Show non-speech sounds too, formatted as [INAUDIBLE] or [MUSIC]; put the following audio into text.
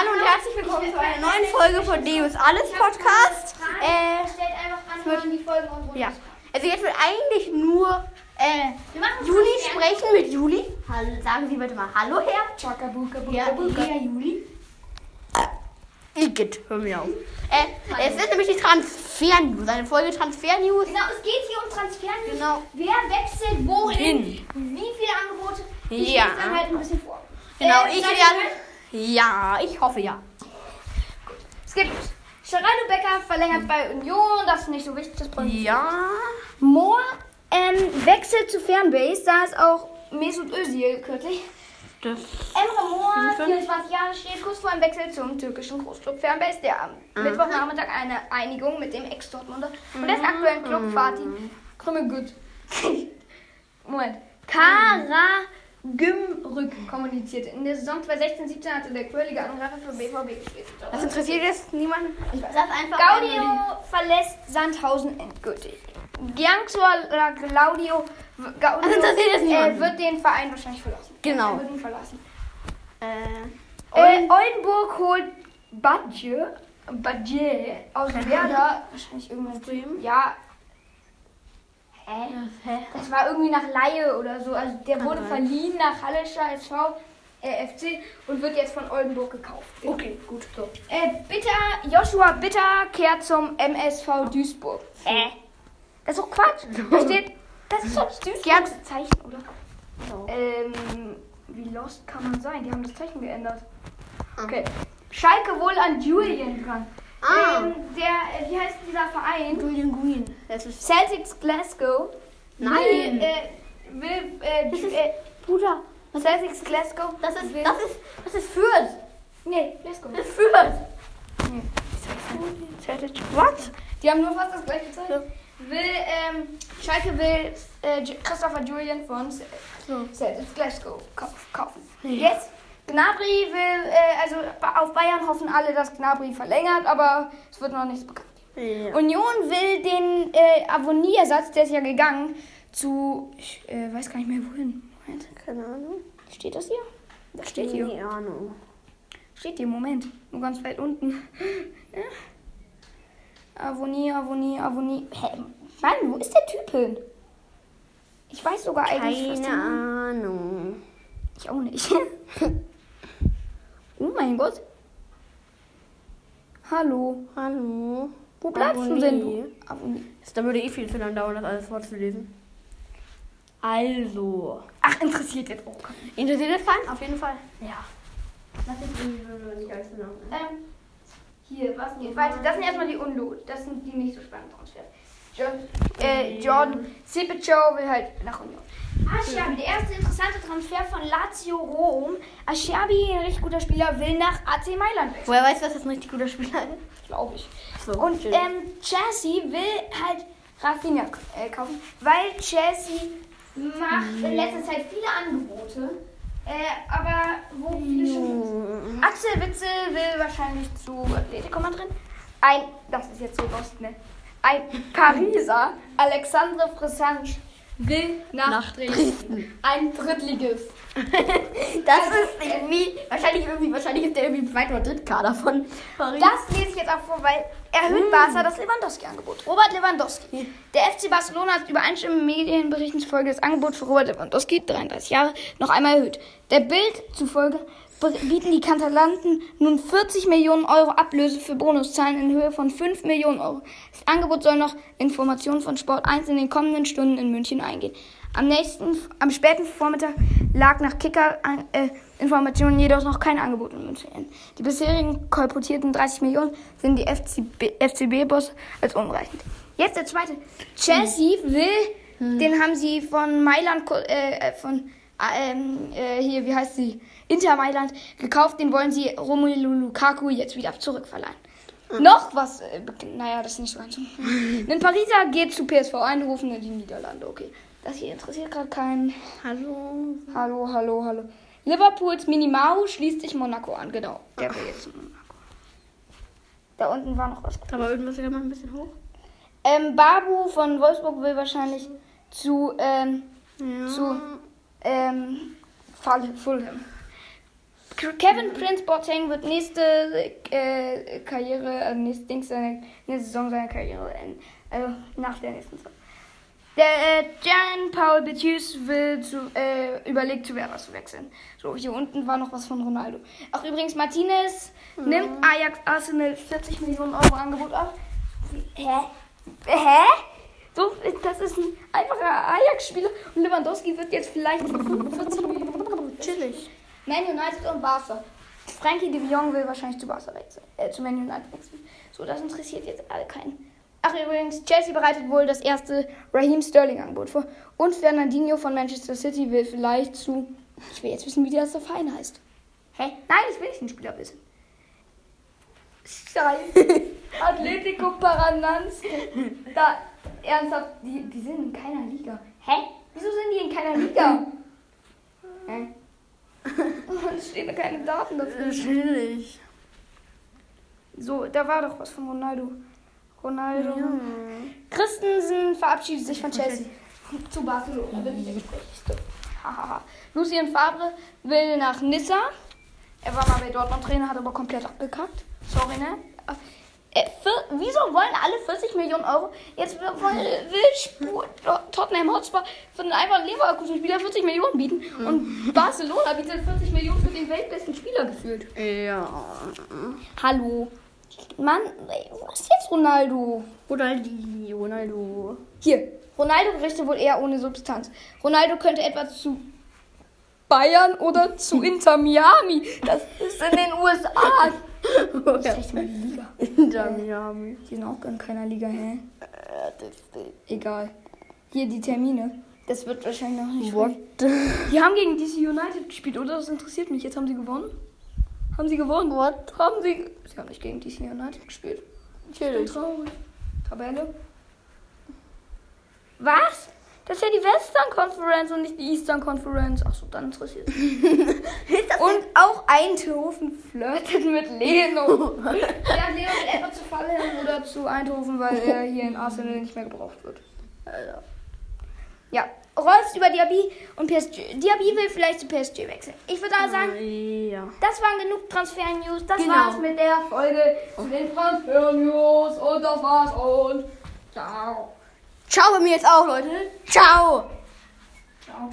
Hallo und herzlich willkommen zu einer neuen Folge von Deus Alles Podcast. Äh, Stellt einfach an, wann die Folgen und ja. Also jetzt wird eigentlich nur äh, Juli sprechen mit Juli. Hallo, sagen Sie bitte mal Hallo, Herr. Chakabuka, Ja, Herr Juli. Igitt, hör mir auf. Äh, es ist nämlich die Transfer-News, eine Folge Transfer-News. Genau, es geht hier um Transfer. Genau. Wer wechselt wohin? Hin. Wie viele Angebote? Ich Ja. lese dann halt ein bisschen vor. Genau, Äh, ich werde... Ja, ich hoffe ja. Es gibt Geraldo Becker verlängert bei Union, das ist nicht so wichtig, das bringt Ja. Moore ähm, wechselt zu Fernbase, da ist auch Mesut Özil kürzlich. Das Emre Moore, Fünf. 24 Jahre, steht kurz vor einem Wechsel zum türkischen Großclub Fernbase, der am Mittwochnachmittag eine Einigung mit dem Ex-Dortmunder und des aktuellen Club Fatih Krümme gut. [LAUGHS] Moment. Kara Gümrück kommunizierte. In der Saison 2016-17 hatte der quirlige Angreifer für BVB gespielt. das interessiert jetzt niemanden. Ich weiß das einfach. Gaudio verlässt Sandhausen endgültig. Gianxuala Claudio Gaudio Das interessiert jetzt äh, niemanden. wird den Verein wahrscheinlich verlassen. Genau. Er wird ihn verlassen. Äh, Äh, Oldenburg holt Badje, Badje aus Werder. Wahrscheinlich irgendwas. Bremen? Ja. Hä? hä? Das war irgendwie nach Laie oder so. Also der Kann wurde sein. verliehen nach Hallescher SV, äh, FC und wird jetzt von Oldenburg gekauft. Okay, gut. So. Äh, Bitter, Joshua Bitter kehrt zum MSV Duisburg. Äh. Das ist doch Quatsch. [LAUGHS] Da steht, das ist doch das Duisburgste Zeichen, oder? So. Ähm, wie lost kann man sein? Die haben das Zeichen geändert. Ah. Okay. Schalke wohl an Julian dran. Ah. Ähm, der, wie heißt dieser Verein? Julian Green. Das ist. Celtics Glasgow. Nein. Will, äh, will, äh, Das ist- äh, Bruder. Celtics Glasgow. Das ist. will, Das ist. Das ist Fürth. Nee, Glasgow. Das ist Fürth. Nee. Was? Die haben nur fast das gleiche. Ja. Will, ähm, Schalke will äh, Christopher Julian von. Celtics Glasgow kauf, kaufen. Jetzt, Gnabry will, äh, also auf Bayern hoffen alle, dass Gnabry verlängert, aber es wird noch nichts bekannt. Ja. Union will den äh, Avoniersatz, der ist ja gegangen, zu, ich äh, weiß gar nicht mehr wohin. Moment, Keine Ahnung. steht das hier? Das steht hier. Keine Ahnung. Steht hier, Moment. Nur ganz weit unten. [LAUGHS] Avonie, Avonie, Avonie. Hä? Mann, wo ist der Typ hin? Ich weiß sogar eigentlich, was Keine Ahnung. Ich auch nicht. [LAUGHS] [LAUGHS] oh mein Gott. Hallo. Hallo. Wo bleibst du denn? Du? Avonie. Da würde eh viel zu lang dauern, das alles vorzulesen. Also. Ach, interessiert jetzt auch. Interessiert das keinen? Auf jeden Fall. Ja. Das ist nicht allzu lang. Ähm, hier, was geht weiter? Das sind erstmal die Unlot. Das sind die nicht so spannenden Transfers. John, äh, Jordan Sipicho will halt nach Union. Aschiabi, der erste interessante Transfer von Lazio Rom. Aschiabi, ein richtig guter Spieler, will nach AC Mailand wechseln. Woher weißt du, dass das ein richtig guter Spieler ist? Glaube ich. So, Und schön. ähm, Chelsea will halt Rafinha äh, kaufen, weil Chelsea macht in letzter Zeit viele Angebote. Äh, aber wo viele schon Axel Witzel will wahrscheinlich zu Atletico Madrid. Ein, das ist jetzt so lost, ne? Ein Pariser, Alexandre Fressange, will nach, Nach Dresden. Dresden. Ein Drittligist. [LAUGHS] Das ist irgendwie, wahrscheinlich irgendwie, wahrscheinlich ist der irgendwie im zweiten oder dritten Kader von Paris. Das lese ich jetzt auch vor, weil erhöht Barca das Lewandowski-Angebot. Robert Lewandowski. Der FC Barcelona hat übereinstimmenden Medienberichten zufolge das Angebot für Robert Lewandowski, 33 Jahre, noch einmal erhöht. Der Bild zufolge bieten die Katalanten nun 40 Millionen Euro Ablöse für Bonuszahlen in Höhe von 5 Millionen Euro. Das Angebot soll noch Informationen von Sport 1 in den kommenden Stunden in München eingehen. Am nächsten, am späten Vormittag lag nach Kicker äh, jedoch noch kein Angebot in München. Die bisherigen kolportierten 30 Millionen sind die FCB, FCB-Boss als unreichend. Jetzt der zweite. Chelsea will, den haben sie von Mailand, äh, von ähm, äh, hier, wie heißt sie? Inter Mailand gekauft. Den wollen sie Romelu Lukaku jetzt wieder zurückverleihen. Noch was, äh, naja, das ist nicht so ganz so. [LAUGHS] Ein Pariser geht zu PSV Eindhoven in die Niederlande, okay. Das hier interessiert gerade keinen. Hallo. Hallo, hallo, hallo. Liverpools Minimau schließt sich Monaco an, genau. Der will jetzt zu Monaco. Da unten war noch was. Aber irgendwas wieder mal ein bisschen hoch. Ähm, Babu von Wolfsburg will wahrscheinlich zu, ähm, Ja. zu, ähm, Fall- Fulham. Kevin Prince Boateng wird nächste äh, Karriere, also nächste, Dings, seine, nächste Saison seiner Karriere enden. Also nach der nächsten Saison. Der äh, Jan Paul Betius will zu, äh, überlegt zu Werder zu wechseln. So, hier unten war noch was von Ronaldo. Ach übrigens, Martinez nimmt Ajax Arsenal 40 Millionen Euro Angebot auf. Hä? Hä? So, das ist ein einfacher Ajax-Spieler und Lewandowski wird jetzt vielleicht für 45 Millionen Chillig. Man United und Barca. Frankie de Jong will wahrscheinlich zu Barca wechseln. Äh, zu Man United wechseln. So, das interessiert jetzt alle keinen. Ach übrigens, Chelsea bereitet wohl das erste Raheem Sterling-Angebot vor. Und Fernandinho von Manchester City will vielleicht zu. Ich will jetzt wissen, wie der erste Verein heißt. Hä? Nein, ich will nicht den Spieler wissen. Scheiße. [LAUGHS] Atletico Paranans. Da, ernsthaft, die, die sind in keiner Liga. Hä? Wieso sind die in keiner [LAUGHS] Liga? Hä? [LAUGHS] Es stehen da keine Daten dafür. Chillig. So, da war doch was von Ronaldo. Ronaldo. Christensen verabschiedet sich von Chelsea. Zu Barcelona. Bin ich der. Lucien Favre will nach Nissa. Er war mal bei Dortmund Trainer, hat aber komplett abgekackt. Sorry, ne? Äh, vier, wieso wollen alle 40 Millionen Euro? Jetzt will, Tottenham Hotspur für einen einfachen Leverkusen-Spieler 40 Millionen bieten. Und [LAUGHS] Barcelona bietet 40 Millionen für den weltbesten Spieler gefühlt. Ja. Hallo. Mann, was ist jetzt Ronaldo? Ronaldo. Ronaldo. Hier, Ronaldo-Berichte wohl eher ohne Substanz. Ronaldo könnte etwa zu Bayern oder zu [LAUGHS] Inter Miami. Das ist in den USA. Das [LAUGHS] ist echt Liga. Inter Miami. Die sind auch in keiner Liga, hä? Egal. Hier die Termine. Das wird wahrscheinlich noch nicht. What? Die haben gegen DC United gespielt, oder? Das interessiert mich. Jetzt haben sie gewonnen. Haben sie gewonnen? What? Haben sie. Sie haben nicht gegen DC United gespielt. Ich bin traurig. Tabelle. Was? Das ist ja die Western Conference und nicht die Eastern Conference. Achso, dann interessiert es mich. [LAUGHS] Und auch Eindhoven flirtet mit Leno. [LAUGHS] ja, Leno will etwa zu Fallen oder zu Eindhoven, weil er hier in Arsenal nicht mehr gebraucht wird. Alter. Ja, Reus über Diaby und PSG. Diaby will vielleicht zu PSG wechseln. Ich würde da sagen, Ja. das waren genug Transfer-News. Das Genau. war's mit der Folge zu den Transfer-News. Und das war's und ciao. Ciao bei mir jetzt auch, Leute. Ciao. Ciao.